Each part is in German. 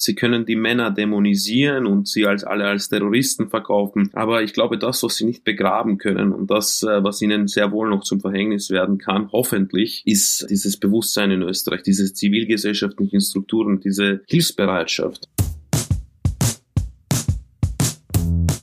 Sie können die Männer dämonisieren und sie als alle als Terroristen verkaufen. Aber ich glaube, das, was sie nicht begraben können und das, äh, was ihnen sehr wohl noch zum Verhängnis werden kann, hoffentlich, ist dieses Bewusstsein in Österreich, diese zivilgesellschaftlichen Strukturen, diese Hilfsbereitschaft.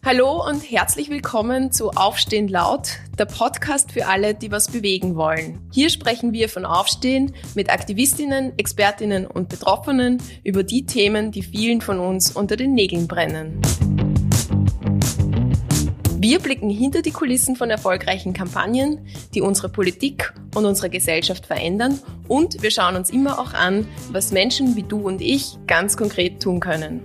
Hallo und herzlich willkommen zu Aufstehen laut, der Podcast für alle, die was bewegen wollen. Hier sprechen wir von Aufstehen mit Aktivistinnen, Expertinnen und Betroffenen über die Themen, die vielen von uns unter den Nägeln brennen. Wir blicken hinter die Kulissen von erfolgreichen Kampagnen, die unsere Politik und unsere Gesellschaft verändern und wir schauen uns immer auch an, was Menschen wie du und ich ganz konkret tun können.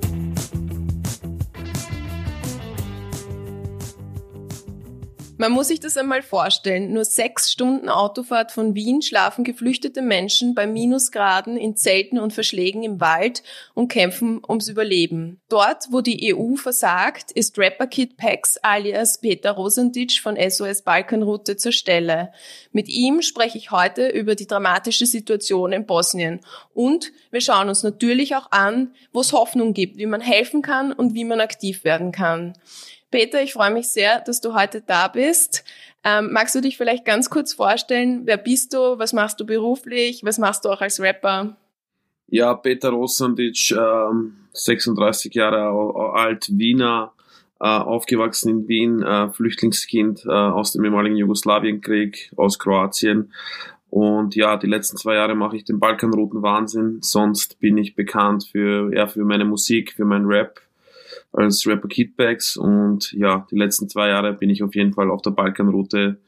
Man muss sich das einmal vorstellen. Nur sechs Stunden Autofahrt von Wien schlafen geflüchtete Menschen bei Minusgraden in Zelten und Verschlägen im Wald und kämpfen ums Überleben. Dort, wo die EU versagt, ist Rapper Kid Pax alias Peter Rosentitsch von SOS Balkanroute zur Stelle. Mit ihm spreche ich heute über die dramatische Situation in Bosnien. Und wir schauen uns natürlich auch an, wo es Hoffnung gibt, wie man helfen kann und wie man aktiv werden kann. Peter, ich freue mich sehr, dass du heute da bist. Ähm, magst du dich vielleicht ganz kurz vorstellen? Wer bist du? Was machst du beruflich? Was machst du auch als Rapper? Ja, Peter Rosandic, ähm, 36 Jahre alt, Wiener, äh, aufgewachsen in Wien, äh, Flüchtlingskind äh, aus dem ehemaligen Jugoslawienkrieg, aus Kroatien. Und ja, die letzten zwei Jahre mache ich den Balkanrouten Wahnsinn. Sonst bin ich bekannt für, eher für meine Musik, für mein Rap als Rapper Kidbacks und ja, die letzten zwei Jahre bin ich auf jeden Fall auf der Balkanroute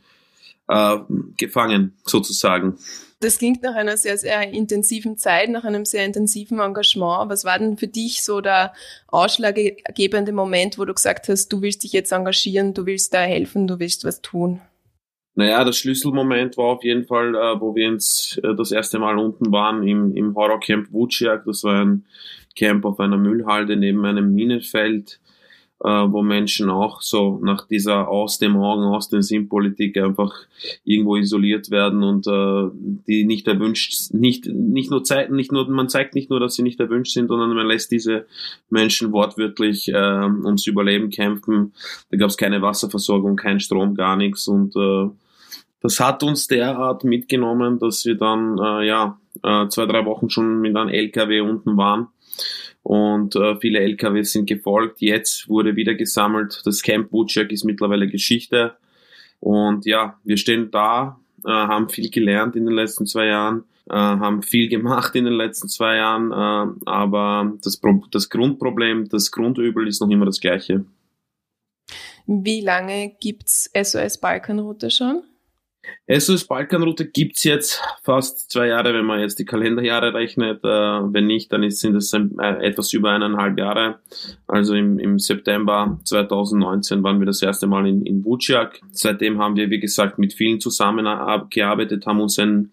äh, gefangen, sozusagen. Das klingt nach einer sehr, sehr intensiven Zeit, nach einem sehr intensiven Engagement. Was war denn für dich so der ausschlaggebende Moment, wo du gesagt hast, du willst dich jetzt engagieren, du willst da helfen, du willst was tun? Naja, das Schlüsselmoment war auf jeden Fall, äh, wo wir ins, äh, das erste Mal unten waren im, im Horrorcamp Wuciak. Das war ein Camp auf einer Müllhalde neben einem Minenfeld, äh, wo Menschen auch so nach dieser aus dem Augen, aus dem Sinn Politik einfach irgendwo isoliert werden und äh, die nicht erwünscht, nicht, nicht nur zeigen, nicht nur, man zeigt nicht nur, dass sie nicht erwünscht sind, sondern man lässt diese Menschen wortwörtlich äh, ums Überleben kämpfen. Da gab es keine Wasserversorgung, kein Strom, gar nichts und äh, das hat uns derart mitgenommen, dass wir dann äh, ja äh, zwei, drei Wochen schon mit einem LKW unten waren und äh, viele LKWs sind gefolgt. Jetzt wurde wieder gesammelt. Das Camp Woodchuck ist mittlerweile Geschichte. Und ja, wir stehen da, äh, haben viel gelernt in den letzten zwei Jahren, äh, haben viel gemacht in den letzten zwei Jahren, äh, aber das, Pro das Grundproblem, das Grundübel ist noch immer das gleiche. Wie lange gibt's SOS Balkanroute schon? SOS Balkanroute gibt's jetzt fast zwei Jahre, wenn man jetzt die Kalenderjahre rechnet. Äh, wenn nicht, dann ist, sind es äh, etwas über eineinhalb Jahre. Also im, im September 2019 waren wir das erste Mal in, in Vuciak. Seitdem haben wir, wie gesagt, mit vielen zusammengearbeitet, haben uns ein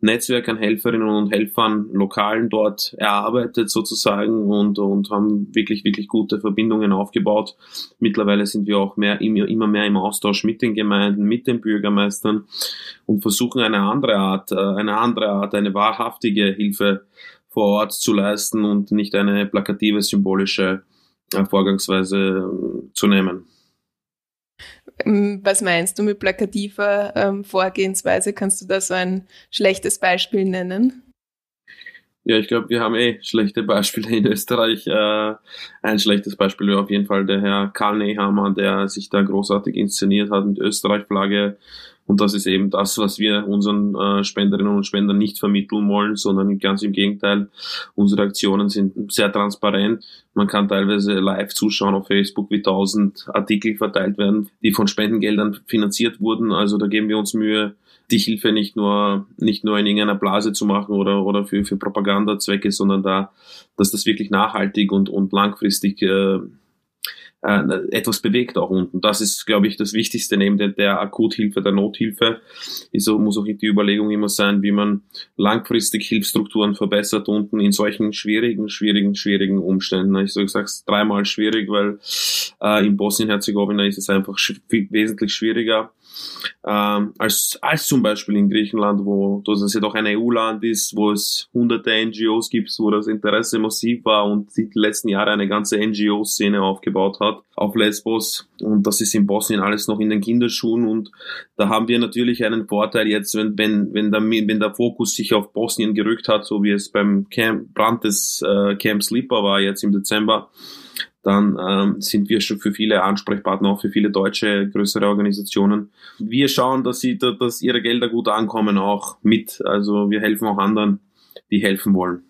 Netzwerk an Helferinnen und Helfern, Lokalen dort erarbeitet sozusagen und, und haben wirklich, wirklich gute Verbindungen aufgebaut. Mittlerweile sind wir auch mehr, immer mehr im Austausch mit den Gemeinden, mit den Bürgermeistern und versuchen eine andere Art, äh, eine andere Art, eine wahrhaftige Hilfe vor Ort zu leisten und nicht eine plakative, symbolische äh, Vorgangsweise äh, zu nehmen. Ähm, was meinst du mit plakativer ähm, Vorgehensweise? Kannst du da so ein schlechtes Beispiel nennen? Ja, ich glaube, wir haben eh schlechte Beispiele in Österreich. Äh, ein schlechtes Beispiel wäre auf jeden Fall der Herr Karl Nehammer, der sich da großartig inszeniert hat mit Österreich-Flagge und das ist eben das, was wir unseren äh, Spenderinnen und Spendern nicht vermitteln wollen, sondern ganz im Gegenteil. Unsere Aktionen sind sehr transparent. Man kann teilweise live zuschauen auf Facebook, wie tausend Artikel verteilt werden, die von Spendengeldern finanziert wurden. Also da geben wir uns Mühe, die Hilfe nicht nur, nicht nur in irgendeiner Blase zu machen oder, oder für, für Propagandazwecke, sondern da, dass das wirklich nachhaltig und, und langfristig äh, äh, etwas bewegt auch unten. Das ist, glaube ich, das Wichtigste neben der, der Akuthilfe, der Nothilfe. Ist, muss auch die Überlegung immer sein, wie man langfristig Hilfsstrukturen verbessert unten in solchen schwierigen, schwierigen, schwierigen Umständen. Ich sage es dreimal schwierig, weil äh, in Bosnien-Herzegowina ist es einfach sch wesentlich schwieriger ähm, als, als zum Beispiel in Griechenland, wo das ja doch ein EU-Land ist, wo es hunderte NGOs gibt, wo das Interesse massiv war und die letzten Jahre eine ganze NGO-Szene aufgebaut hat auf Lesbos. Und das ist in Bosnien alles noch in den Kinderschuhen und da haben wir natürlich einen Vorteil jetzt, wenn, wenn, wenn, der, wenn der Fokus sich auf Bosnien gerückt hat, so wie es beim Camp, Brand des äh, Camp Sleeper war jetzt im Dezember, dann ähm, sind wir schon für viele Ansprechpartner, auch für viele deutsche größere Organisationen. Wir schauen, dass sie, dass ihre Gelder gut ankommen, auch mit. Also wir helfen auch anderen, die helfen wollen.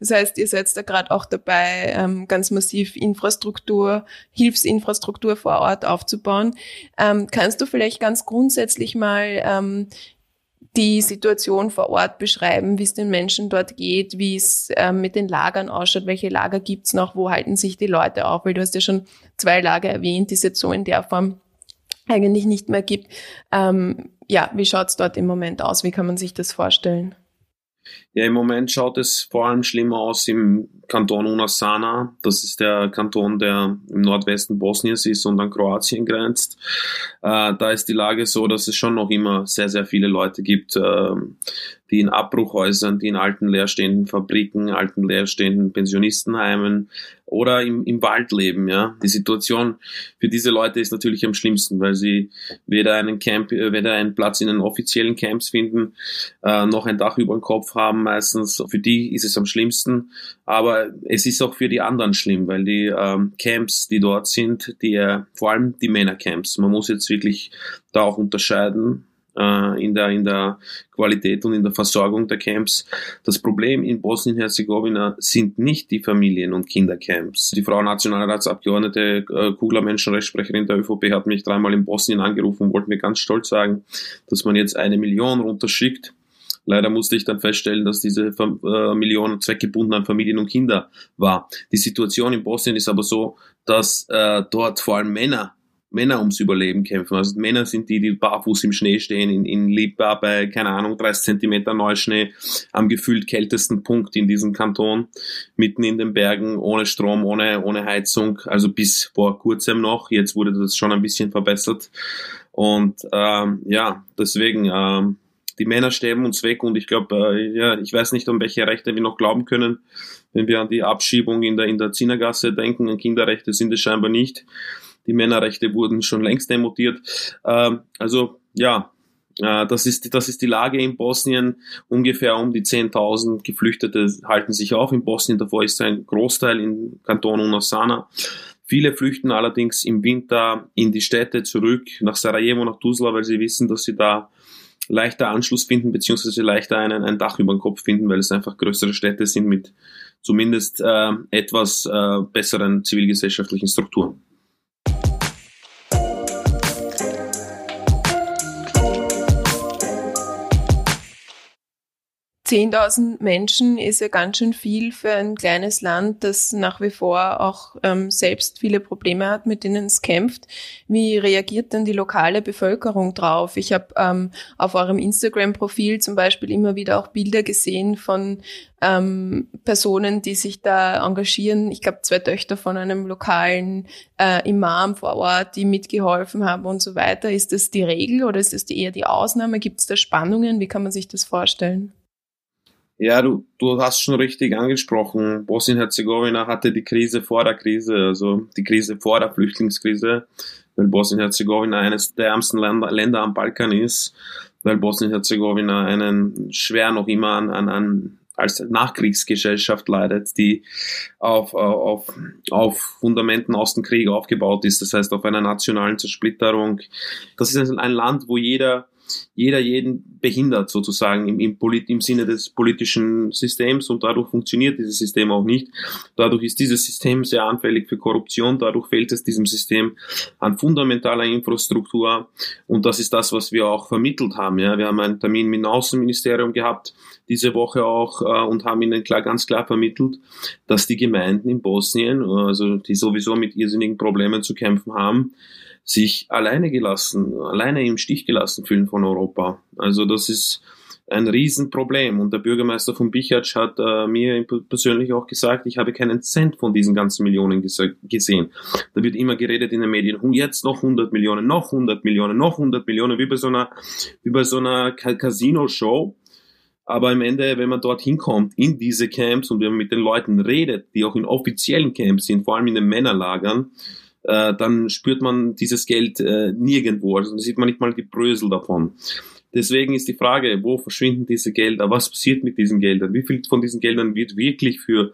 Das heißt, ihr seid da gerade auch dabei, ähm, ganz massiv Infrastruktur, Hilfsinfrastruktur vor Ort aufzubauen. Ähm, kannst du vielleicht ganz grundsätzlich mal ähm, die Situation vor Ort beschreiben, wie es den Menschen dort geht, wie es ähm, mit den Lagern ausschaut, welche Lager gibt's noch, wo halten sich die Leute auf, weil du hast ja schon zwei Lager erwähnt, die es jetzt so in der Form eigentlich nicht mehr gibt. Ähm, ja, wie schaut's dort im Moment aus? Wie kann man sich das vorstellen? Ja, im Moment schaut es vor allem schlimmer aus im Kanton Unasana. Das ist der Kanton, der im Nordwesten Bosniens ist und an Kroatien grenzt. Äh, da ist die Lage so, dass es schon noch immer sehr, sehr viele Leute gibt, äh, die in Abbruchhäusern, die in alten leerstehenden Fabriken, alten leerstehenden Pensionistenheimen oder im, im Wald leben. Ja, die Situation für diese Leute ist natürlich am schlimmsten, weil sie weder einen Camp, äh, weder einen Platz in den offiziellen Camps finden, äh, noch ein Dach über dem Kopf haben. Meistens für die ist es am schlimmsten, aber es ist auch für die anderen schlimm, weil die ähm, Camps, die dort sind, die äh, vor allem die Männercamps. Man muss jetzt wirklich da auch unterscheiden äh, in, der, in der Qualität und in der Versorgung der Camps. Das Problem in Bosnien-Herzegowina sind nicht die Familien- und Kindercamps. Die Frau Nationalratsabgeordnete äh, Kugler, Menschenrechtssprecherin der ÖVP, hat mich dreimal in Bosnien angerufen und wollte mir ganz stolz sagen, dass man jetzt eine Million runterschickt Leider musste ich dann feststellen, dass diese äh, Million zweckgebunden an Familien und Kinder war. Die Situation in Bosnien ist aber so, dass äh, dort vor allem Männer Männer ums Überleben kämpfen. Also Männer sind die, die barfuß im Schnee stehen, in, in Lipa bei, keine Ahnung, 30 Zentimeter Neuschnee, am gefühlt kältesten Punkt in diesem Kanton, mitten in den Bergen, ohne Strom, ohne, ohne Heizung, also bis vor kurzem noch. Jetzt wurde das schon ein bisschen verbessert. Und ähm, ja, deswegen, ähm, die Männer sterben uns weg und ich glaube, äh, ja, ich weiß nicht, um welche Rechte wir noch glauben können, wenn wir an die Abschiebung in der, in der Zinnergasse denken. An Kinderrechte sind es scheinbar nicht. Die Männerrechte wurden schon längst demontiert. Ähm, also ja, äh, das, ist, das ist die Lage in Bosnien. Ungefähr um die 10.000 Geflüchtete halten sich auf in Bosnien. Davor ist ein Großteil in Kanton Unasana. Viele flüchten allerdings im Winter in die Städte zurück, nach Sarajevo, nach Tuzla, weil sie wissen, dass sie da leichter Anschluss finden, beziehungsweise leichter einen, ein Dach über den Kopf finden, weil es einfach größere Städte sind mit zumindest äh, etwas äh, besseren zivilgesellschaftlichen Strukturen. 10.000 Menschen ist ja ganz schön viel für ein kleines Land, das nach wie vor auch ähm, selbst viele Probleme hat, mit denen es kämpft. Wie reagiert denn die lokale Bevölkerung drauf? Ich habe ähm, auf eurem Instagram-Profil zum Beispiel immer wieder auch Bilder gesehen von ähm, Personen, die sich da engagieren. Ich glaube, zwei Töchter von einem lokalen äh, Imam vor Ort, die mitgeholfen haben und so weiter. Ist das die Regel oder ist das eher die Ausnahme? Gibt es da Spannungen? Wie kann man sich das vorstellen? Ja, du, du hast schon richtig angesprochen. Bosnien-Herzegowina hatte die Krise vor der Krise, also die Krise vor der Flüchtlingskrise, weil Bosnien-Herzegowina eines der ärmsten Länder, Länder am Balkan ist, weil Bosnien-Herzegowina einen schwer noch immer an, an, an als Nachkriegsgesellschaft leidet, die auf, auf, auf Fundamenten aus dem Krieg aufgebaut ist, das heißt auf einer nationalen Zersplitterung. Das ist ein Land, wo jeder jeder jeden behindert sozusagen im, im, Polit, im Sinne des politischen Systems und dadurch funktioniert dieses System auch nicht. Dadurch ist dieses System sehr anfällig für Korruption, dadurch fehlt es diesem System an fundamentaler Infrastruktur und das ist das, was wir auch vermittelt haben. Ja. Wir haben einen Termin mit dem Außenministerium gehabt, diese Woche auch äh, und haben ihnen klar, ganz klar vermittelt, dass die Gemeinden in Bosnien, also die sowieso mit irrsinnigen Problemen zu kämpfen haben, sich alleine gelassen, alleine im Stich gelassen fühlen von Europa. Also das ist ein Riesenproblem. Und der Bürgermeister von Bichatsch hat äh, mir persönlich auch gesagt, ich habe keinen Cent von diesen ganzen Millionen gesehen. Da wird immer geredet in den Medien, jetzt noch 100 Millionen, noch 100 Millionen, noch 100 Millionen, wie bei so einer, wie bei so einer Casino-Show. Aber im Ende, wenn man dort hinkommt, in diese Camps und wenn man mit den Leuten redet, die auch in offiziellen Camps sind, vor allem in den Männerlagern, äh, dann spürt man dieses Geld äh, nirgendwo. Also sieht man nicht mal die Brösel davon. Deswegen ist die Frage, wo verschwinden diese Gelder? Was passiert mit diesen Geldern? Wie viel von diesen Geldern wird wirklich für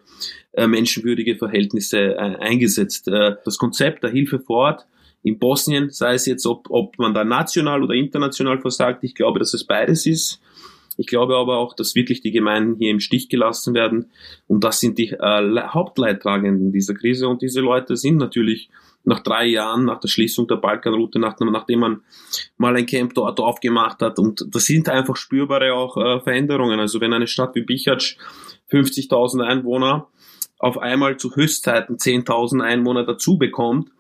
äh, menschenwürdige Verhältnisse äh, eingesetzt? Äh, das Konzept der Hilfe vor Ort in Bosnien, sei es jetzt, ob, ob man da national oder international versagt, ich glaube, dass es beides ist. Ich glaube aber auch, dass wirklich die Gemeinden hier im Stich gelassen werden. Und das sind die äh, Hauptleidtragenden dieser Krise. Und diese Leute sind natürlich nach drei Jahren, nach der Schließung der Balkanroute, nach, nachdem man mal ein Camp dort aufgemacht hat. Und das sind einfach spürbare auch äh, Veränderungen. Also wenn eine Stadt wie Bichatsch 50.000 Einwohner auf einmal zu Höchstzeiten 10.000 Einwohner dazu bekommt,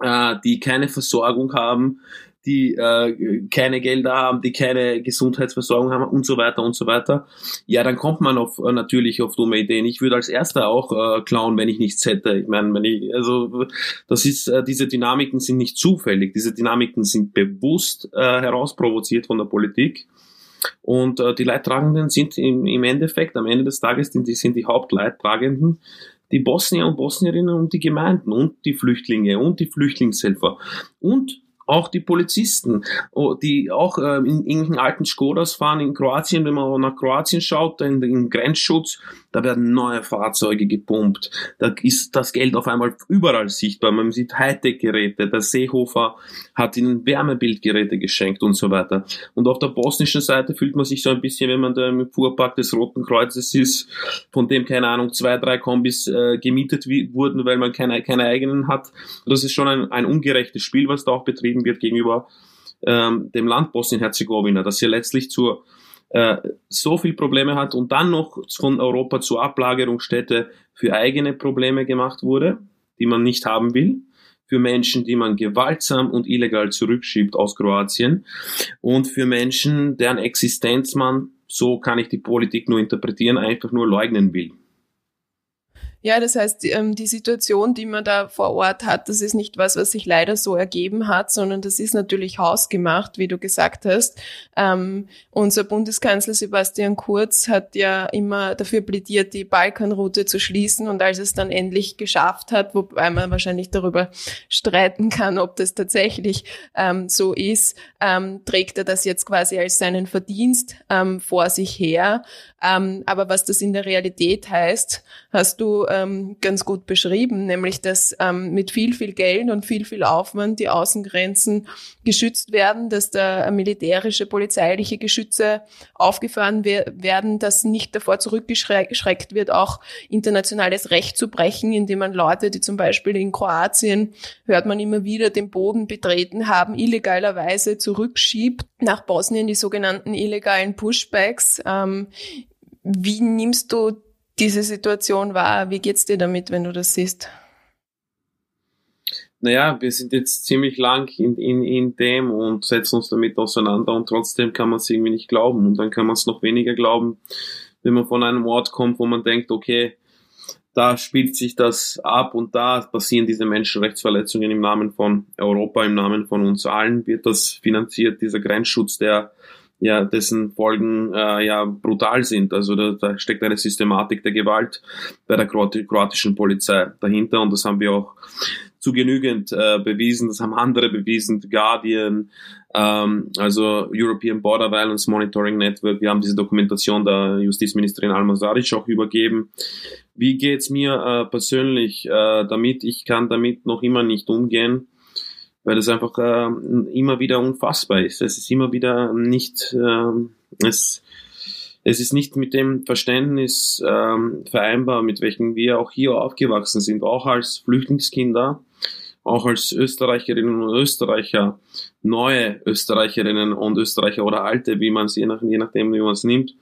äh, die keine Versorgung haben, die äh, keine Gelder haben, die keine Gesundheitsversorgung haben und so weiter und so weiter. Ja, dann kommt man auf äh, natürlich auf dumme Ideen. Ich würde als erster auch äh, klauen, wenn ich nichts hätte. Ich meine, wenn ich, also das ist, äh, diese Dynamiken sind nicht zufällig. Diese Dynamiken sind bewusst äh, herausprovoziert von der Politik. Und äh, die Leidtragenden sind im, im Endeffekt, am Ende des Tages, sind die, sind die Hauptleidtragenden die Bosnier und Bosnierinnen und die Gemeinden und die Flüchtlinge und die Flüchtlingshelfer und auch die Polizisten, oh, die auch äh, in irgendwelchen alten Skodas fahren in Kroatien, wenn man nach Kroatien schaut, in den Grenzschutz, da werden neue Fahrzeuge gepumpt, da ist das Geld auf einmal überall sichtbar, man sieht Hightech-Geräte, der Seehofer hat ihnen Wärmebildgeräte geschenkt und so weiter. Und auf der bosnischen Seite fühlt man sich so ein bisschen, wenn man da im Fuhrpark des Roten Kreuzes ist, von dem, keine Ahnung, zwei, drei Kombis äh, gemietet wurden, weil man keine, keine eigenen hat. Das ist schon ein, ein ungerechtes Spiel, was da auch betrieben wird gegenüber ähm, dem Land Bosnien-Herzegowina, das ja letztlich zur äh, so viel Probleme hat und dann noch von Europa zur Ablagerungsstätte für eigene Probleme gemacht wurde, die man nicht haben will, für Menschen, die man gewaltsam und illegal zurückschiebt aus Kroatien und für Menschen, deren Existenz man, so kann ich die Politik nur interpretieren, einfach nur leugnen will. Ja, das heißt, ähm, die Situation, die man da vor Ort hat, das ist nicht was, was sich leider so ergeben hat, sondern das ist natürlich hausgemacht, wie du gesagt hast. Ähm, unser Bundeskanzler Sebastian Kurz hat ja immer dafür plädiert, die Balkanroute zu schließen und als es dann endlich geschafft hat, wobei man wahrscheinlich darüber streiten kann, ob das tatsächlich ähm, so ist, ähm, trägt er das jetzt quasi als seinen Verdienst ähm, vor sich her. Ähm, aber was das in der Realität heißt, hast du ähm, ganz gut beschrieben, nämlich dass ähm, mit viel, viel Geld und viel, viel Aufwand die Außengrenzen geschützt werden, dass da militärische, polizeiliche Geschütze aufgefahren werden, dass nicht davor zurückgeschreckt wird, auch internationales Recht zu brechen, indem man Leute, die zum Beispiel in Kroatien, hört man immer wieder, den Boden betreten haben, illegalerweise zurückschiebt nach Bosnien, die sogenannten illegalen Pushbacks. Ähm, wie nimmst du diese Situation wahr? Wie geht's dir damit, wenn du das siehst? Naja, wir sind jetzt ziemlich lang in, in, in dem und setzen uns damit auseinander und trotzdem kann man es irgendwie nicht glauben und dann kann man es noch weniger glauben, wenn man von einem Ort kommt, wo man denkt, okay, da spielt sich das ab und da passieren diese Menschenrechtsverletzungen im Namen von Europa, im Namen von uns allen wird das finanziert, dieser Grenzschutz, der ja, dessen Folgen äh, ja brutal sind. Also da, da steckt eine Systematik der Gewalt bei der kroatischen Polizei dahinter und das haben wir auch zu genügend äh, bewiesen, das haben andere bewiesen, Guardian, ähm, also European Border Violence Monitoring Network, wir haben diese Dokumentation der Justizministerin Alma Saric auch übergeben. Wie geht's mir äh, persönlich äh, damit? Ich kann damit noch immer nicht umgehen weil das einfach äh, immer wieder unfassbar ist. Es ist immer wieder nicht, äh, es, es ist nicht mit dem Verständnis ähm, vereinbar, mit welchem wir auch hier aufgewachsen sind, auch als Flüchtlingskinder, auch als Österreicherinnen und Österreicher, neue Österreicherinnen und Österreicher oder alte, wie man es je, je nachdem, wie man es nimmt,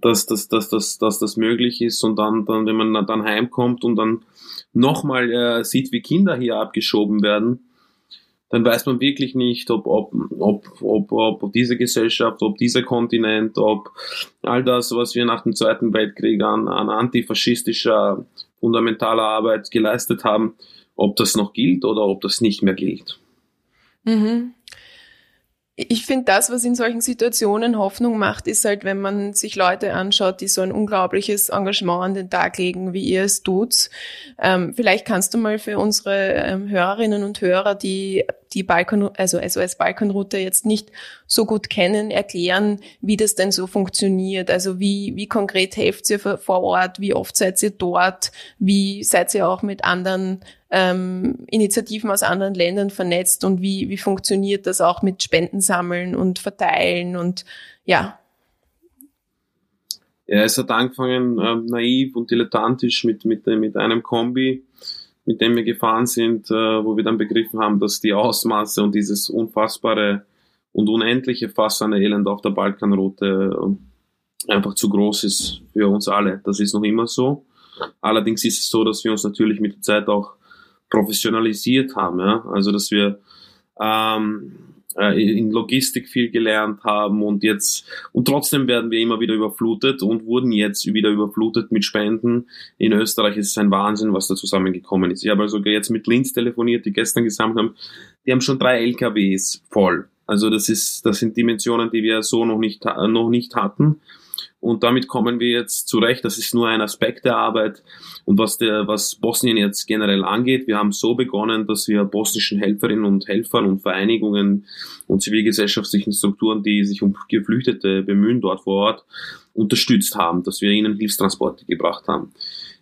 dass, dass, dass, dass, dass das möglich ist und dann, dann wenn man dann heimkommt und dann nochmal äh, sieht, wie Kinder hier abgeschoben werden, dann weiß man wirklich nicht, ob, ob, ob, ob, ob diese Gesellschaft, ob dieser Kontinent, ob all das, was wir nach dem Zweiten Weltkrieg an, an antifaschistischer, fundamentaler Arbeit geleistet haben, ob das noch gilt oder ob das nicht mehr gilt. Mhm ich finde, das, was in solchen Situationen Hoffnung macht, ist halt, wenn man sich Leute anschaut, die so ein unglaubliches Engagement an den Tag legen, wie ihr es tut. Ähm, vielleicht kannst du mal für unsere ähm, Hörerinnen und Hörer, die die Balkan, also SOS Balkanroute jetzt nicht so gut kennen, erklären, wie das denn so funktioniert. Also wie, wie konkret helft ihr vor Ort, wie oft seid ihr dort, wie seid ihr auch mit anderen ähm, Initiativen aus anderen Ländern vernetzt und wie, wie funktioniert das auch mit Spenden sammeln und verteilen und ja. Ja, es hat angefangen ähm, naiv und dilettantisch mit, mit, mit einem Kombi, mit dem wir gefahren sind, äh, wo wir dann begriffen haben, dass die Ausmaße und dieses unfassbare und unendliche Fass an Elend auf der Balkanroute äh, einfach zu groß ist für uns alle. Das ist noch immer so. Allerdings ist es so, dass wir uns natürlich mit der Zeit auch professionalisiert haben. Ja? Also dass wir ähm, äh, in Logistik viel gelernt haben und jetzt und trotzdem werden wir immer wieder überflutet und wurden jetzt wieder überflutet mit Spenden. In Österreich ist es ein Wahnsinn, was da zusammengekommen ist. Ich habe also jetzt mit Linz telefoniert, die gestern gesammelt haben. Die haben schon drei LKWs voll. Also das ist, das sind Dimensionen, die wir so noch nicht, noch nicht hatten. Und damit kommen wir jetzt zurecht. Das ist nur ein Aspekt der Arbeit. Und was, der, was Bosnien jetzt generell angeht, wir haben so begonnen, dass wir bosnischen Helferinnen und Helfern und Vereinigungen und zivilgesellschaftlichen Strukturen, die sich um Geflüchtete bemühen dort vor Ort, unterstützt haben, dass wir ihnen Hilfstransporte gebracht haben.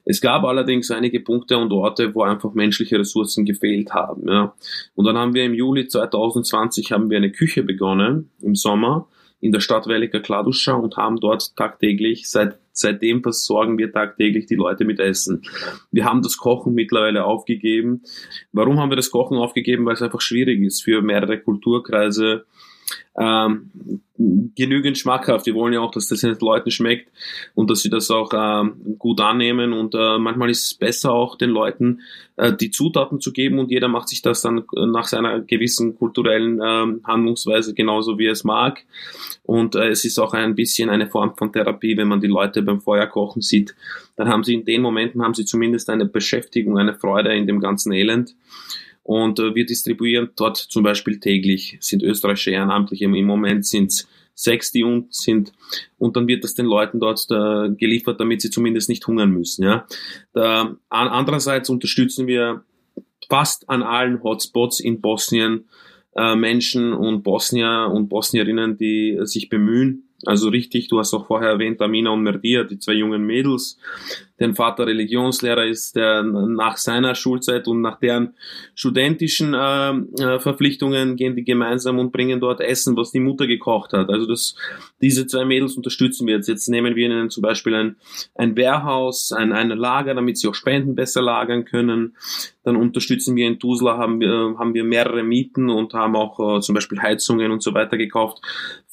Es gab allerdings einige Punkte und Orte, wo einfach menschliche Ressourcen gefehlt haben. Ja. Und dann haben wir im Juli 2020 haben wir eine Küche begonnen im Sommer in der Stadt Velika Kladuscha und haben dort tagtäglich, seit, seitdem versorgen wir tagtäglich die Leute mit Essen. Wir haben das Kochen mittlerweile aufgegeben. Warum haben wir das Kochen aufgegeben? Weil es einfach schwierig ist für mehrere Kulturkreise ähm, genügend schmackhaft. Wir wollen ja auch, dass das den Leuten schmeckt und dass sie das auch ähm, gut annehmen. Und äh, manchmal ist es besser auch den Leuten äh, die Zutaten zu geben und jeder macht sich das dann nach seiner gewissen kulturellen ähm, Handlungsweise genauso wie er es mag. Und äh, es ist auch ein bisschen eine Form von Therapie, wenn man die Leute beim Feuer kochen sieht. Dann haben sie in den Momenten haben sie zumindest eine Beschäftigung, eine Freude in dem ganzen Elend. Und äh, wir distribuieren dort zum Beispiel täglich, sind österreichische Ehrenamtliche, im Moment sind es sechs, die und sind, und dann wird das den Leuten dort da, äh, geliefert, damit sie zumindest nicht hungern müssen. Ja. Da, andererseits unterstützen wir fast an allen Hotspots in Bosnien äh, Menschen und Bosnier und Bosnierinnen, die sich bemühen, also richtig, du hast auch vorher erwähnt, Amina und Merdia, die zwei jungen Mädels. Deren Vater Religionslehrer ist, der nach seiner Schulzeit und nach deren studentischen äh, äh, Verpflichtungen gehen die gemeinsam und bringen dort Essen, was die Mutter gekocht hat. Also das, diese zwei Mädels unterstützen wir jetzt. Jetzt nehmen wir ihnen zum Beispiel ein, ein Warehouse, ein, ein Lager, damit sie auch Spenden besser lagern können. Dann unterstützen wir in Tuzla, haben wir, haben wir mehrere Mieten und haben auch äh, zum Beispiel Heizungen und so weiter gekauft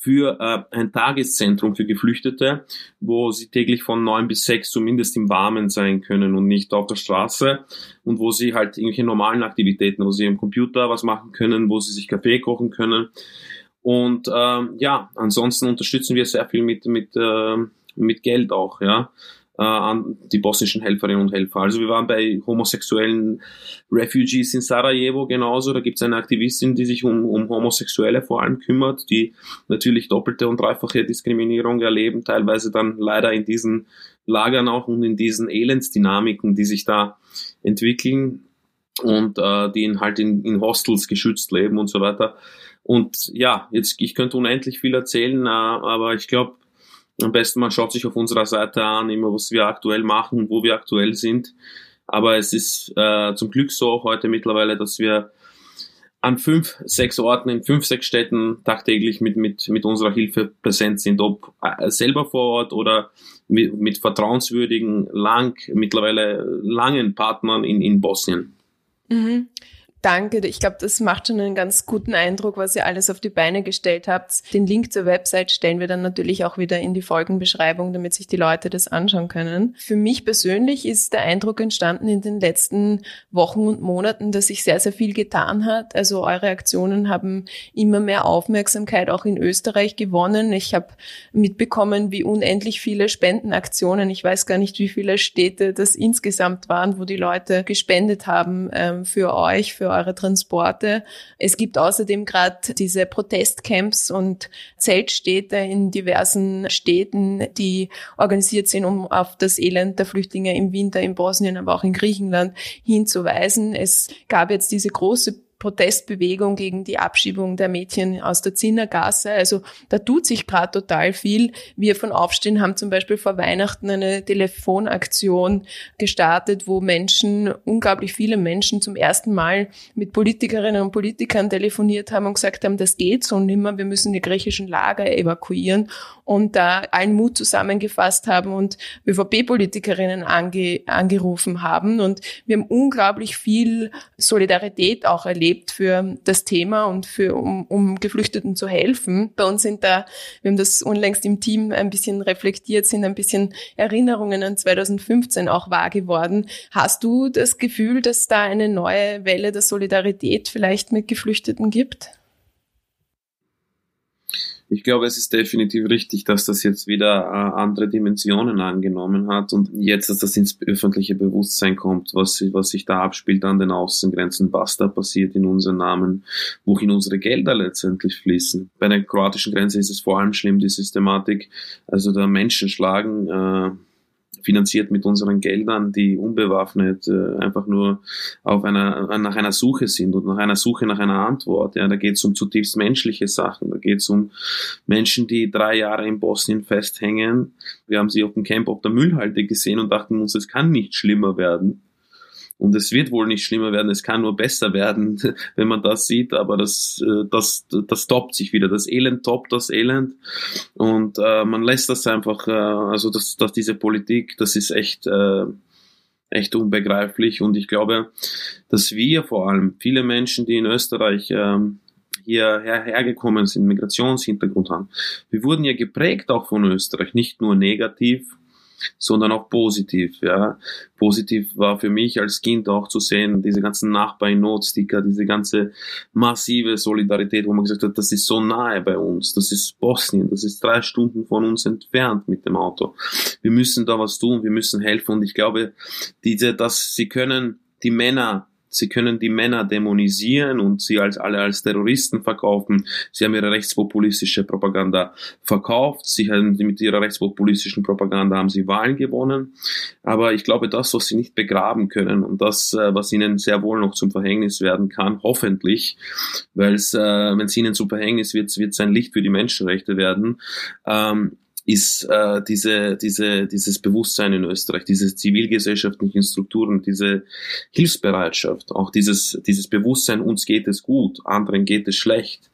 für äh, ein Tageszentrum für Geflüchtete, wo sie täglich von neun bis sechs zumindest im Warmen sein können und nicht auf der Straße und wo sie halt irgendwelche normalen Aktivitäten, wo sie am Computer was machen können, wo sie sich Kaffee kochen können. Und ähm, ja, ansonsten unterstützen wir sehr viel mit, mit, äh, mit Geld auch, ja äh, an die bosnischen Helferinnen und Helfer. Also wir waren bei homosexuellen Refugees in Sarajevo genauso. Da gibt es eine Aktivistin, die sich um, um Homosexuelle vor allem kümmert, die natürlich doppelte und dreifache Diskriminierung erleben, teilweise dann leider in diesen Lagern auch und in diesen Elendsdynamiken, die sich da entwickeln und äh, die in, halt in, in Hostels geschützt leben und so weiter. Und ja, jetzt ich könnte unendlich viel erzählen, äh, aber ich glaube, am besten man schaut sich auf unserer Seite an, immer was wir aktuell machen, wo wir aktuell sind. Aber es ist äh, zum Glück so heute mittlerweile, dass wir an fünf, sechs Orten in fünf, sechs Städten tagtäglich mit, mit, mit unserer Hilfe präsent sind, ob äh, selber vor Ort oder mit, mit vertrauenswürdigen, lang, mittlerweile langen Partnern in, in Bosnien. Mhm Danke. Ich glaube, das macht schon einen ganz guten Eindruck, was ihr alles auf die Beine gestellt habt. Den Link zur Website stellen wir dann natürlich auch wieder in die Folgenbeschreibung, damit sich die Leute das anschauen können. Für mich persönlich ist der Eindruck entstanden in den letzten Wochen und Monaten, dass sich sehr, sehr viel getan hat. Also eure Aktionen haben immer mehr Aufmerksamkeit auch in Österreich gewonnen. Ich habe mitbekommen, wie unendlich viele Spendenaktionen, ich weiß gar nicht, wie viele Städte das insgesamt waren, wo die Leute gespendet haben ähm, für euch, für eure Transporte. Es gibt außerdem gerade diese Protestcamps und Zeltstädte in diversen Städten, die organisiert sind, um auf das Elend der Flüchtlinge im Winter in Bosnien, aber auch in Griechenland hinzuweisen. Es gab jetzt diese große Protestbewegung gegen die Abschiebung der Mädchen aus der Zinnergasse. Also da tut sich gerade total viel. Wir von Aufstehen haben zum Beispiel vor Weihnachten eine Telefonaktion gestartet, wo Menschen, unglaublich viele Menschen zum ersten Mal mit Politikerinnen und Politikern telefoniert haben und gesagt haben, das geht so nimmer, wir müssen die griechischen Lager evakuieren und da allen Mut zusammengefasst haben und ÖVP-Politikerinnen ange, angerufen haben. Und wir haben unglaublich viel Solidarität auch erlebt für das Thema und für, um, um Geflüchteten zu helfen. Bei uns sind da, wir haben das unlängst im Team ein bisschen reflektiert, sind ein bisschen Erinnerungen an 2015 auch wahr geworden. Hast du das Gefühl, dass da eine neue Welle der Solidarität vielleicht mit Geflüchteten gibt? Ich glaube, es ist definitiv richtig, dass das jetzt wieder äh, andere Dimensionen angenommen hat und jetzt, dass das ins öffentliche Bewusstsein kommt, was, was sich da abspielt an den Außengrenzen, was da passiert in unseren Namen, wohin unsere Gelder letztendlich fließen. Bei der kroatischen Grenze ist es vor allem schlimm, die Systematik, also da Menschen schlagen, äh, finanziert mit unseren Geldern, die unbewaffnet äh, einfach nur auf einer, nach einer Suche sind und nach einer Suche nach einer Antwort. Ja, da geht es um zutiefst menschliche Sachen. Da geht es um Menschen, die drei Jahre in Bosnien festhängen. Wir haben sie auf dem Camp auf der Müllhalde gesehen und dachten uns, es kann nicht schlimmer werden. Und es wird wohl nicht schlimmer werden, es kann nur besser werden, wenn man das sieht, aber das, äh, das, das toppt sich wieder. Das Elend toppt das Elend. Und äh, man lässt das einfach, äh, also das, das, diese Politik, das ist echt, äh, echt unbegreiflich. Und ich glaube, dass wir vor allem, viele Menschen, die in Österreich äh, hierher hergekommen sind, Migrationshintergrund haben, wir wurden ja geprägt auch von Österreich, nicht nur negativ, sondern auch positiv. Ja. Positiv war für mich als Kind auch zu sehen, diese ganzen Nachbar in Notsticker, diese ganze massive Solidarität, wo man gesagt hat, das ist so nahe bei uns, das ist Bosnien, das ist drei Stunden von uns entfernt mit dem Auto. Wir müssen da was tun, wir müssen helfen und ich glaube, diese, dass sie können die Männer Sie können die Männer dämonisieren und sie als alle als Terroristen verkaufen. Sie haben ihre rechtspopulistische Propaganda verkauft. Sie haben mit ihrer rechtspopulistischen Propaganda haben sie Wahlen gewonnen. Aber ich glaube, das, was sie nicht begraben können und das, äh, was ihnen sehr wohl noch zum Verhängnis werden kann, hoffentlich, weil es, äh, wenn es ihnen zum Verhängnis wird, wird es ein Licht für die Menschenrechte werden. Ähm, ist äh, diese, diese, dieses Bewusstsein in Österreich, diese zivilgesellschaftlichen Strukturen, diese Hilfsbereitschaft, auch dieses, dieses Bewusstsein, uns geht es gut, anderen geht es schlecht.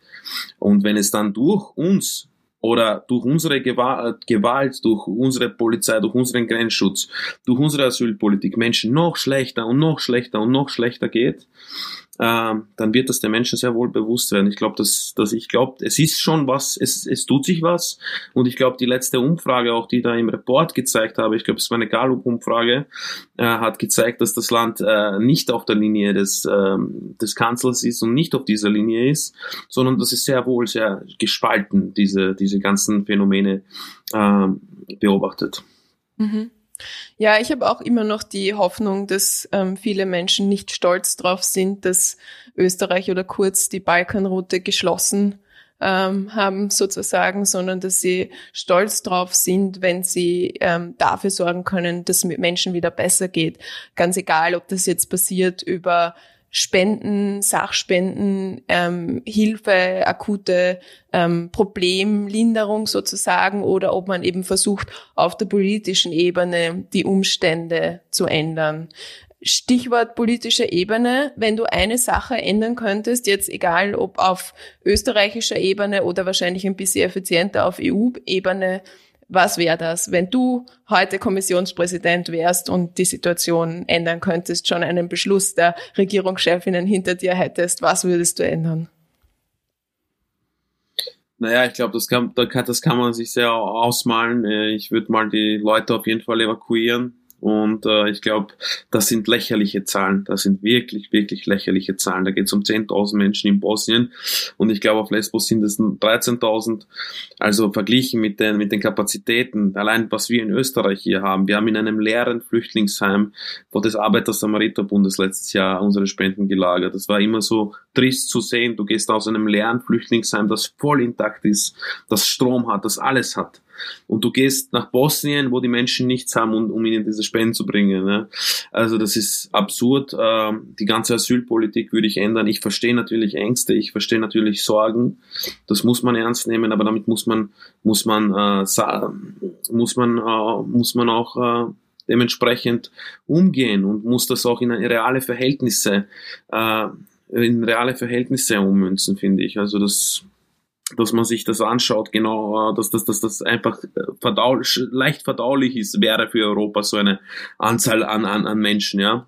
Und wenn es dann durch uns oder durch unsere Gewalt, durch unsere Polizei, durch unseren Grenzschutz, durch unsere Asylpolitik Menschen noch schlechter und noch schlechter und noch schlechter geht, ähm, dann wird das den Menschen sehr wohl bewusst werden. Ich glaube, dass, dass ich glaube, es ist schon was, es, es tut sich was. Und ich glaube, die letzte Umfrage, auch die da im Report gezeigt habe, ich glaube, es war eine Gallup-Umfrage, äh, hat gezeigt, dass das Land äh, nicht auf der Linie des, äh, des Kanzlers ist und nicht auf dieser Linie ist, sondern dass es sehr wohl sehr gespalten, diese, diese ganzen Phänomene äh, beobachtet. Mhm. Ja, ich habe auch immer noch die Hoffnung, dass ähm, viele Menschen nicht stolz drauf sind, dass Österreich oder kurz die Balkanroute geschlossen ähm, haben sozusagen, sondern dass sie stolz drauf sind, wenn sie ähm, dafür sorgen können, dass es Menschen wieder besser geht. Ganz egal, ob das jetzt passiert über Spenden, Sachspenden, ähm, Hilfe, akute ähm, Problemlinderung sozusagen oder ob man eben versucht, auf der politischen Ebene die Umstände zu ändern. Stichwort politische Ebene, wenn du eine Sache ändern könntest, jetzt egal ob auf österreichischer Ebene oder wahrscheinlich ein bisschen effizienter auf EU-Ebene, Was wäre das, wenn du heute Kommissionspräsident wärst und die Situation ändern könntest, schon einen Beschluss der Regierungschefinnen hinter dir hättest? Was würdest du ändern? Naja, ich glaube, das kann, das kann man sich sehr ausmalen. Äh, ich würde mal die Leute auf jeden Fall evakuieren und äh, ich glaube, das sind lächerliche Zahlen. Das sind wirklich, wirklich lächerliche Zahlen. Da geht es um 10.000 Menschen in Bosnien. Und ich glaube, auf Lesbos sind es 13.000. Also verglichen mit den, mit den Kapazitäten, allein was wir in Österreich hier haben. Wir haben in einem leeren Flüchtlingsheim, wo das Arbeiter-Samariter-Bundes letztes Jahr unsere Spenden gelagert. Das war immer so trist zu sehen. Du gehst aus einem leeren Flüchtlingsheim, das voll intakt ist, das Strom hat, das alles hat und du gehst nach Bosnien, wo die Menschen nichts haben, um, um ihnen diese Spenden zu bringen. Ne? Also das ist absurd. Ähm, die ganze Asylpolitik würde ich ändern. Ich verstehe natürlich Ängste, ich verstehe natürlich Sorgen. Das muss man ernst nehmen, aber damit muss man muss man äh, muss man äh, muss man auch äh, dementsprechend umgehen und muss das auch in reale Verhältnisse äh, in reale Verhältnisse ummünzen, finde ich. Also das dass man sich das anschaut, genau, äh, dass das, dass das einfach verdau leicht verdaulich ist, wäre für Europa so eine Anzahl an, an, an Menschen, ja.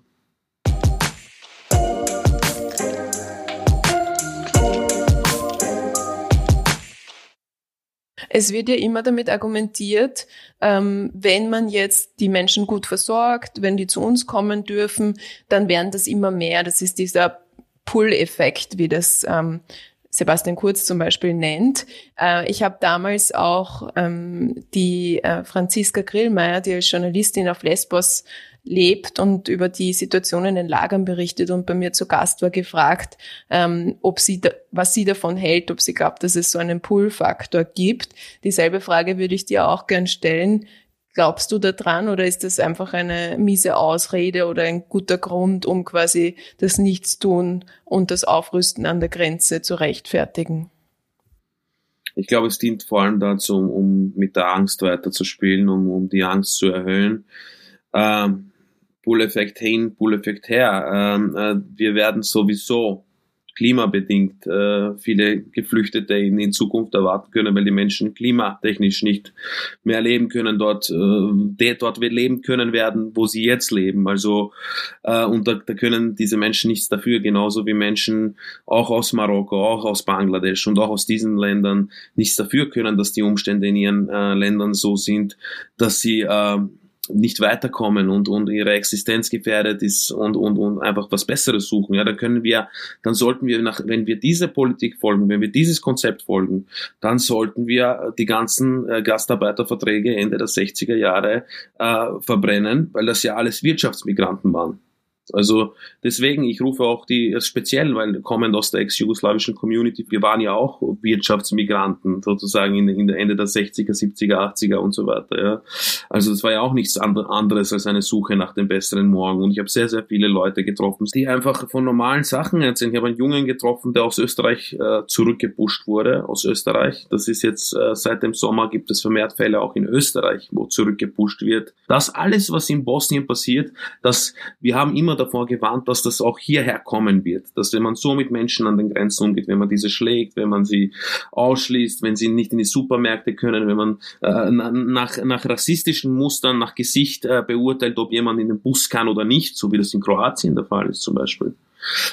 Es wird ja immer damit argumentiert, ähm, wenn man jetzt die Menschen gut versorgt, wenn die zu uns kommen dürfen, dann werden das immer mehr. Das ist dieser Pull-Effekt, wie das ähm, Sebastian Kurz zum Beispiel nennt. Äh, ich habe damals auch ähm, die äh, Franziska Grillmeier, die als Journalistin auf Lesbos lebt und über die Situation in den Lagern berichtet und bei mir zu Gast war, gefragt, ähm, ob sie da, was sie davon hält, ob sie glaubt, dass es so einen Pull-Faktor gibt. Dieselbe Frage würde ich dir auch gern stellen. Glaubst du da dran oder ist das einfach eine miese Ausrede oder ein guter Grund, um quasi das Nichtstun und das Aufrüsten an der Grenze zu rechtfertigen? Ich glaube, es dient vor allem dazu, um, um mit der Angst weiterzuspielen, um, um die Angst zu erhöhen. Ähm, Pull-Effekt hin, Pull-Effekt her. Ähm, äh, wir werden sowieso klimabedingt äh, viele Geflüchtete in, in Zukunft erwarten können, weil die Menschen klimatechnisch nicht mehr leben können dort, äh, dort leben können werden, wo sie jetzt leben. Also äh, und da, da können diese Menschen nichts dafür, genauso wie Menschen auch aus Marokko, auch aus Bangladesch und auch aus diesen Ländern nichts dafür können, dass die Umstände in ihren äh, Ländern so sind, dass sie äh, nicht weiterkommen und, und ihre Existenz gefährdet ist und, und, und einfach was Besseres suchen. Ja, da können wir, dann sollten wir nach, wenn wir diese Politik folgen, wenn wir dieses Konzept folgen, dann sollten wir die ganzen äh, Gastarbeiterverträge Ende der 60er Jahre äh, verbrennen, weil das ja alles Wirtschaftsmigranten waren. Also deswegen, ich rufe auch die, speziell, weil kommend aus der ex-jugoslawischen Community, wir waren ja auch Wirtschaftsmigranten sozusagen in, in der Ende der 60er, 70er, 80er und so weiter. Ja. Also das war ja auch nichts anderes als eine Suche nach dem besseren Morgen. Und ich habe sehr, sehr viele Leute getroffen, die einfach von normalen Sachen erzählen. Ich habe einen Jungen getroffen, der aus Österreich äh, zurückgepusht wurde, aus Österreich. Das ist jetzt äh, seit dem Sommer gibt es vermehrt Fälle auch in Österreich, wo zurückgepusht wird. Das alles, was in Bosnien passiert, das wir haben immer davor gewarnt, dass das auch hierher kommen wird. Dass wenn man so mit Menschen an den Grenzen umgeht, wenn man diese schlägt, wenn man sie ausschließt, wenn sie nicht in die Supermärkte können, wenn man äh, nach, nach rassistischen Mustern, nach Gesicht äh, beurteilt, ob jemand in den Bus kann oder nicht, so wie das in Kroatien der Fall ist zum Beispiel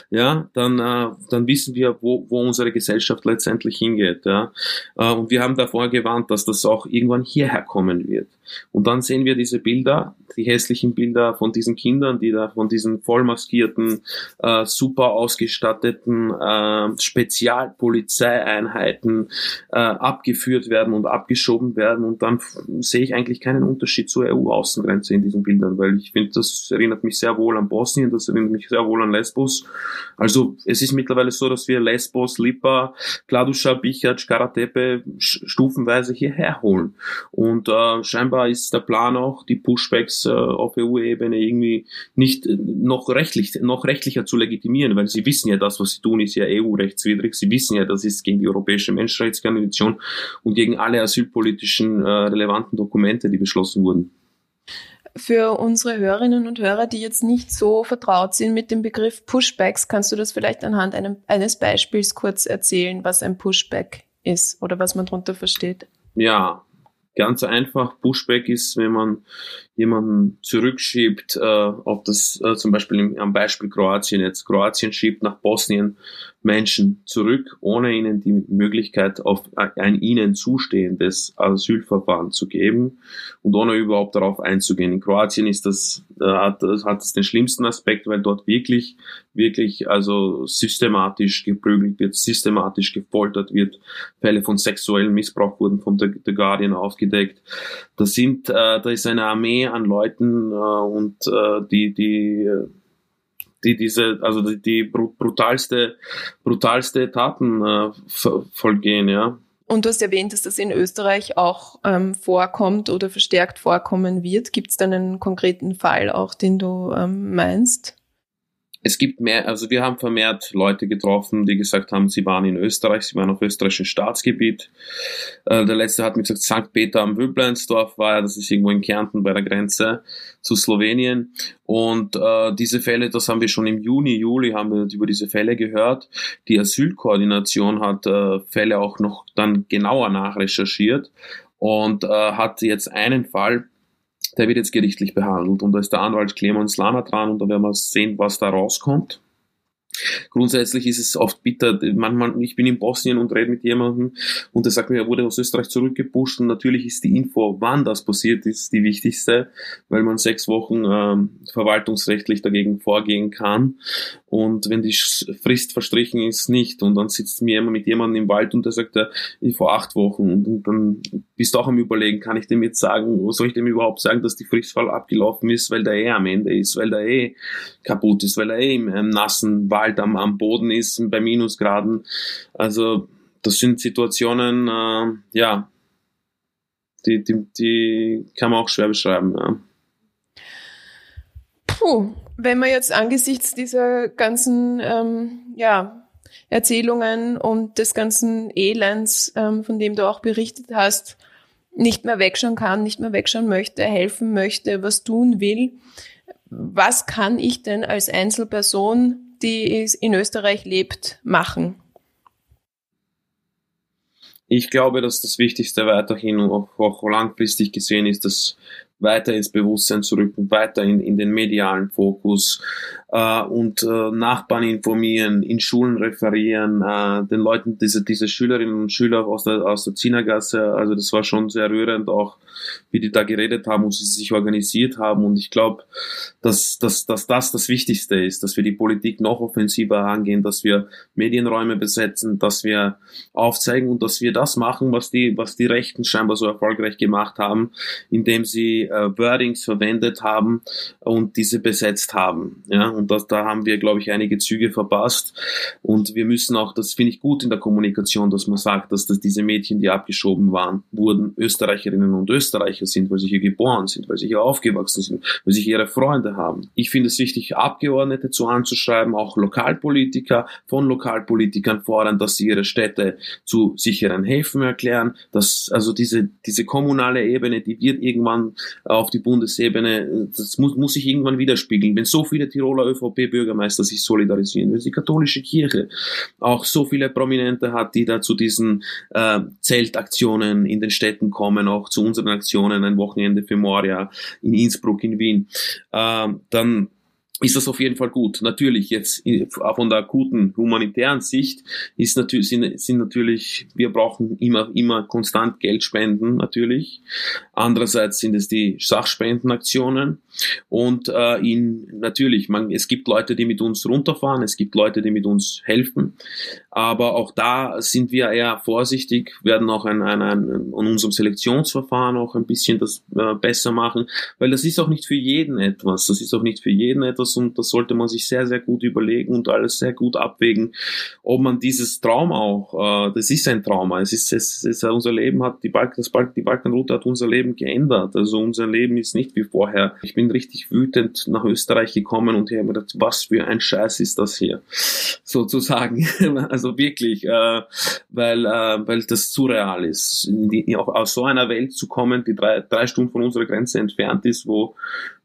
ja, dann, äh, dann wissen wir, wo, wo unsere Gesellschaft letztendlich hingeht. Ja. Äh, und wir haben davor gewarnt, dass das auch irgendwann hierher kommen wird. Und dann sehen wir diese Bilder, die hässlichen Bilder von diesen Kindern, die da von diesen vollmaskierten, äh, super ausgestatteten äh, Spezialpolizeieinheiten äh, abgeführt werden und abgeschoben werden. Und dann sehe ich eigentlich keinen Unterschied zur EU-Außengrenze in diesen Bildern, weil ich finde, das erinnert mich sehr wohl an Bosnien, das erinnert mich sehr wohl an Lesbos. Also es ist mittlerweile so, dass wir Lesbos, Lipa, Kladuscha, Bichac, Karatepe stufenweise hierher holen. Und äh, scheinbar ist der Plan auch, die Pushbacks äh, auf EU-Ebene irgendwie nicht äh, noch rechtlich, noch rechtlicher zu legitimieren, weil sie wissen ja, das, was sie tun, ist ja EU-rechtswidrig. Sie wissen ja, das ist gegen die Europäische Menschenrechtskonvention und gegen alle asylpolitischen äh, relevanten Dokumente, die beschlossen wurden für unsere Hörerinnen und Hörer, die jetzt nicht so vertraut sind mit dem Begriff Pushbacks, kannst du das vielleicht anhand einem, eines Beispiels kurz erzählen, was ein Pushback ist oder was man darunter versteht? Ja, ganz einfach. Pushback ist, wenn man jemanden zurückschiebt, äh, ob das äh, zum Beispiel im, am Beispiel Kroatien jetzt, Kroatien schiebt nach Bosnien Menschen zurück, ohne ihnen die Möglichkeit auf ein ihnen zustehendes Asylverfahren zu geben und ohne überhaupt darauf einzugehen. In Kroatien ist das, äh, hat, hat das den schlimmsten Aspekt, weil dort wirklich, wirklich also systematisch geprügelt wird, systematisch gefoltert wird. Fälle von sexuellem Missbrauch wurden vom The Guardian aufgedeckt. Da sind, äh, da ist eine Armee an Leuten äh, und äh, die, die die diese, also die, die brutalste, brutalste Taten äh, vollgehen, ja. Und du hast erwähnt, dass das in Österreich auch ähm, vorkommt oder verstärkt vorkommen wird. Gibt es da einen konkreten Fall auch, den du ähm, meinst? Es gibt mehr, also wir haben vermehrt Leute getroffen, die gesagt haben, sie waren in Österreich, sie waren auf österreichischem Staatsgebiet. Äh, der letzte hat mir gesagt, St. Peter am Wöbleinsdorf war ja, das ist irgendwo in Kärnten bei der Grenze zu Slowenien. Und äh, diese Fälle, das haben wir schon im Juni, Juli, haben wir über diese Fälle gehört. Die Asylkoordination hat äh, Fälle auch noch dann genauer nachrecherchiert und äh, hat jetzt einen Fall der wird jetzt gerichtlich behandelt und da ist der Anwalt Clemens Lana dran und da werden wir sehen, was da rauskommt. Grundsätzlich ist es oft bitter. Manchmal, ich bin in Bosnien und rede mit jemandem und der sagt mir, er wurde aus Österreich zurückgepusht und natürlich ist die Info, wann das passiert ist, die wichtigste, weil man sechs Wochen ähm, verwaltungsrechtlich dagegen vorgehen kann und wenn die Frist verstrichen ist, nicht und dann sitzt mir immer mit jemandem im Wald und der sagt, vor acht Wochen und, dann bist du auch am überlegen, kann ich dem jetzt sagen, soll ich dem überhaupt sagen, dass die Frist voll abgelaufen ist, weil der eh am Ende ist, weil der eh kaputt ist, weil er eh im, im nassen Wald Wald am, am Boden ist bei Minusgraden. Also das sind Situationen, äh, ja, die, die, die kann man auch schwer beschreiben. Ja. Puh, wenn man jetzt angesichts dieser ganzen ähm, ja, Erzählungen und des ganzen Elends, ähm, von dem du auch berichtet hast, nicht mehr wegschauen kann, nicht mehr wegschauen möchte, helfen möchte, was tun will, was kann ich denn als Einzelperson die in Österreich lebt, machen? Ich glaube, dass das Wichtigste weiterhin auch, auch langfristig gesehen ist, dass weiter ins Bewusstsein zu rücken, weiter in, in den medialen Fokus äh, und äh, Nachbarn informieren, in Schulen referieren, äh, den Leuten, diese, diese Schülerinnen und Schüler aus der, aus der Zienergasse, also das war schon sehr rührend auch, wie die da geredet haben und sie sich organisiert haben und ich glaube, dass, dass, dass das das Wichtigste ist, dass wir die Politik noch offensiver angehen, dass wir Medienräume besetzen, dass wir aufzeigen und dass wir das machen, was die, was die Rechten scheinbar so erfolgreich gemacht haben, indem sie äh, Wordings verwendet haben und diese besetzt haben. Ja, und das, da haben wir, glaube ich, einige Züge verpasst. Und wir müssen auch, das finde ich gut in der Kommunikation, dass man sagt, dass das diese Mädchen, die abgeschoben waren, wurden Österreicherinnen und Österreicher sind, weil sie hier geboren sind, weil sie hier aufgewachsen sind, weil sie hier ihre Freunde haben. Ich finde es wichtig, Abgeordnete zu anzuschreiben, auch Lokalpolitiker von Lokalpolitikern fordern, dass sie ihre Städte zu sicheren Häfen erklären, dass also diese, diese kommunale Ebene, die wird irgendwann auf die Bundesebene, das muss, muss sich irgendwann widerspiegeln. Wenn so viele Tiroler ÖVP-Bürgermeister sich solidarisieren, wenn die katholische Kirche auch so viele Prominente hat, die da zu diesen äh, Zeltaktionen in den Städten kommen, auch zu unseren Aktionen, ein Wochenende für Moria in Innsbruck, in Wien, äh, dann ist das auf jeden Fall gut. Natürlich jetzt von der akuten humanitären Sicht ist natürlich, sind, sind natürlich, wir brauchen immer, immer konstant Geld spenden, natürlich. Andererseits sind es die Sachspendenaktionen. Und äh, in, natürlich, man, es gibt Leute, die mit uns runterfahren, es gibt Leute, die mit uns helfen, aber auch da sind wir eher vorsichtig, werden auch ein, ein, an unserem Selektionsverfahren auch ein bisschen das äh, besser machen, weil das ist auch nicht für jeden etwas, das ist auch nicht für jeden etwas und das sollte man sich sehr, sehr gut überlegen und alles sehr gut abwägen, ob man dieses Trauma auch, äh, das ist ein Trauma, es ist, es, es, unser Leben hat, die, Balk, das Balk, die Balkanroute hat unser Leben geändert, also unser Leben ist nicht wie vorher. Ich bin richtig wütend nach Österreich gekommen und habe mir gedacht, was für ein Scheiß ist das hier, sozusagen. also wirklich, äh, weil, äh, weil das surreal ist, die, auch aus so einer Welt zu kommen, die drei, drei Stunden von unserer Grenze entfernt ist, wo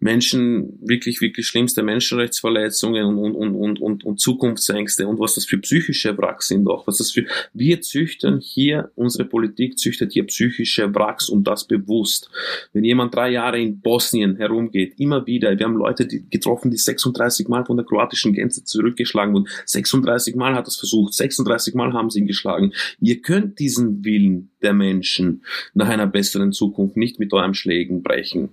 Menschen wirklich, wirklich schlimmste Menschenrechtsverletzungen und, und, und, und, und, Zukunftsängste und was das für psychische Wracks sind auch. Was das für, wir züchten hier, unsere Politik züchtet hier psychische Wracks und das bewusst. Wenn jemand drei Jahre in Bosnien herumgeht, immer wieder, wir haben Leute die getroffen, die 36 Mal von der kroatischen Grenze zurückgeschlagen wurden. 36 Mal hat es versucht, 36 Mal haben sie ihn geschlagen. Ihr könnt diesen Willen der Menschen nach einer besseren Zukunft nicht mit eurem Schlägen brechen.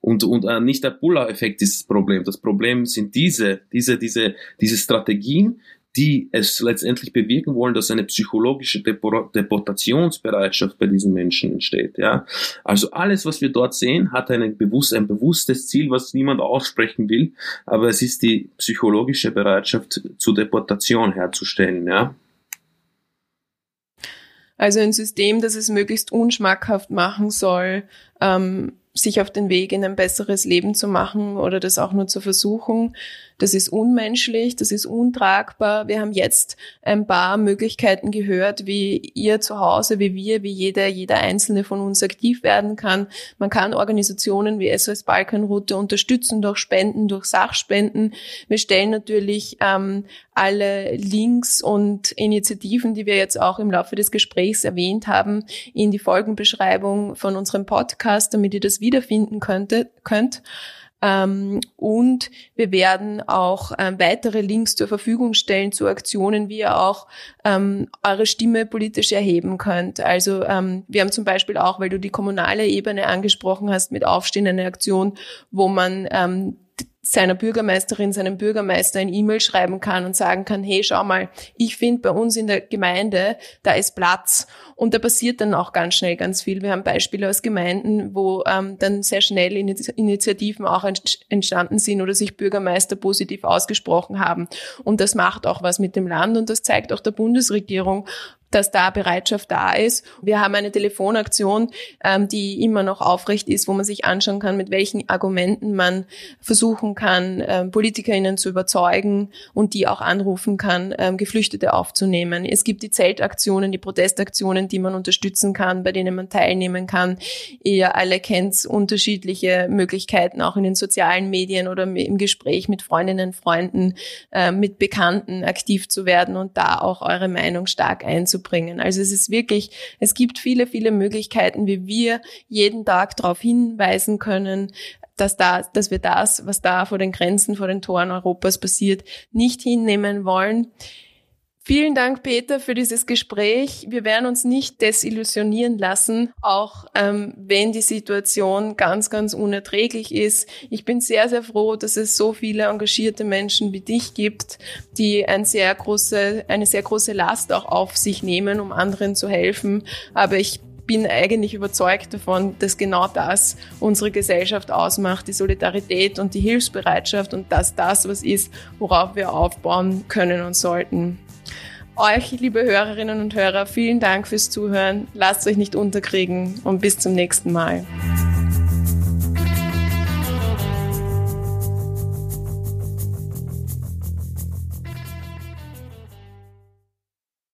Und, und äh, nicht der Puller-Effekt ist das Problem. Das Problem sind diese, diese, diese, diese Strategien, die es letztendlich bewirken wollen, dass eine psychologische Deportationsbereitschaft bei diesen Menschen entsteht. Ja, also alles, was wir dort sehen, hat ein, bewusst, ein bewusstes Ziel, was niemand aussprechen will, aber es ist die psychologische Bereitschaft zur Deportation herzustellen. Ja. Also ein System, das es möglichst unschmackhaft machen soll, ähm, sich auf den Weg in ein besseres Leben zu machen oder das auch nur zu versuchen. Das ist unmenschlich, das ist untragbar. Wir haben jetzt ein paar Möglichkeiten gehört, wie ihr zu Hause, wie wir, wie jeder, jeder einzelne von uns aktiv werden kann. Man kann Organisationen wie SOS Balkanroute unterstützen durch Spenden, durch Sachspenden. Wir stellen natürlich ähm, alle Links und Initiativen, die wir jetzt auch im Laufe des Gesprächs erwähnt haben, in die Folgenbeschreibung von unserem Podcast, damit ihr das wiederfinden könntet, könnt. Ähm, und wir werden auch ähm, weitere Links zur Verfügung stellen zu Aktionen, wie ihr auch ähm, eure Stimme politisch erheben könnt. Also ähm, wir haben zum Beispiel auch, weil du die kommunale Ebene angesprochen hast, mit Aufstehen eine Aktion, wo man ähm, seiner Bürgermeisterin, seinem Bürgermeister ein E-Mail schreiben kann und sagen kann, hey, schau mal, ich finde bei uns in der Gemeinde, da ist Platz. Und da passiert dann auch ganz schnell ganz viel. Wir haben Beispiele aus Gemeinden, wo ähm, dann sehr schnell Initiativen auch entstanden sind oder sich Bürgermeister positiv ausgesprochen haben. Und das macht auch was mit dem Land und das zeigt auch der Bundesregierung, dass da Bereitschaft da ist. Wir haben eine Telefonaktion, ähm, die immer noch aufrecht ist, wo man sich anschauen kann, mit welchen Argumenten man versuchen kann, ähm, PolitikerInnen zu überzeugen und die auch anrufen kann, ähm, Geflüchtete aufzunehmen. Es gibt die Zeltaktionen, die Protestaktionen, die man unterstützen kann, bei denen man teilnehmen kann. Ihr alle kennt unterschiedliche Möglichkeiten, auch in den sozialen Medien oder im Gespräch mit Freundinnen, Freunden, äh, mit Bekannten aktiv zu werden und da auch eure Meinung stark einzubringen bringen. Also es ist wirklich, es gibt viele, viele Möglichkeiten, wie wir jeden Tag darauf hinweisen können, dass da, dass wir das, was da vor den Grenzen, vor den Toren Europas passiert, nicht hinnehmen wollen. Vielen Dank, Peter, für dieses Gespräch. Wir werden uns nicht desillusionieren lassen, auch ähm, wenn die Situation ganz, ganz unerträglich ist. Ich bin sehr, sehr froh, dass es so viele engagierte Menschen wie dich gibt, die ein sehr große, eine sehr große Last auch auf sich nehmen, um anderen zu helfen. Aber ich bin eigentlich überzeugt davon, dass genau das unsere Gesellschaft ausmacht, die Solidarität und die Hilfsbereitschaft und dass das was ist, worauf wir aufbauen können und sollten. Euch, liebe Hörerinnen und Hörer, vielen Dank fürs Zuhören. Lasst euch nicht unterkriegen und bis zum nächsten Mal.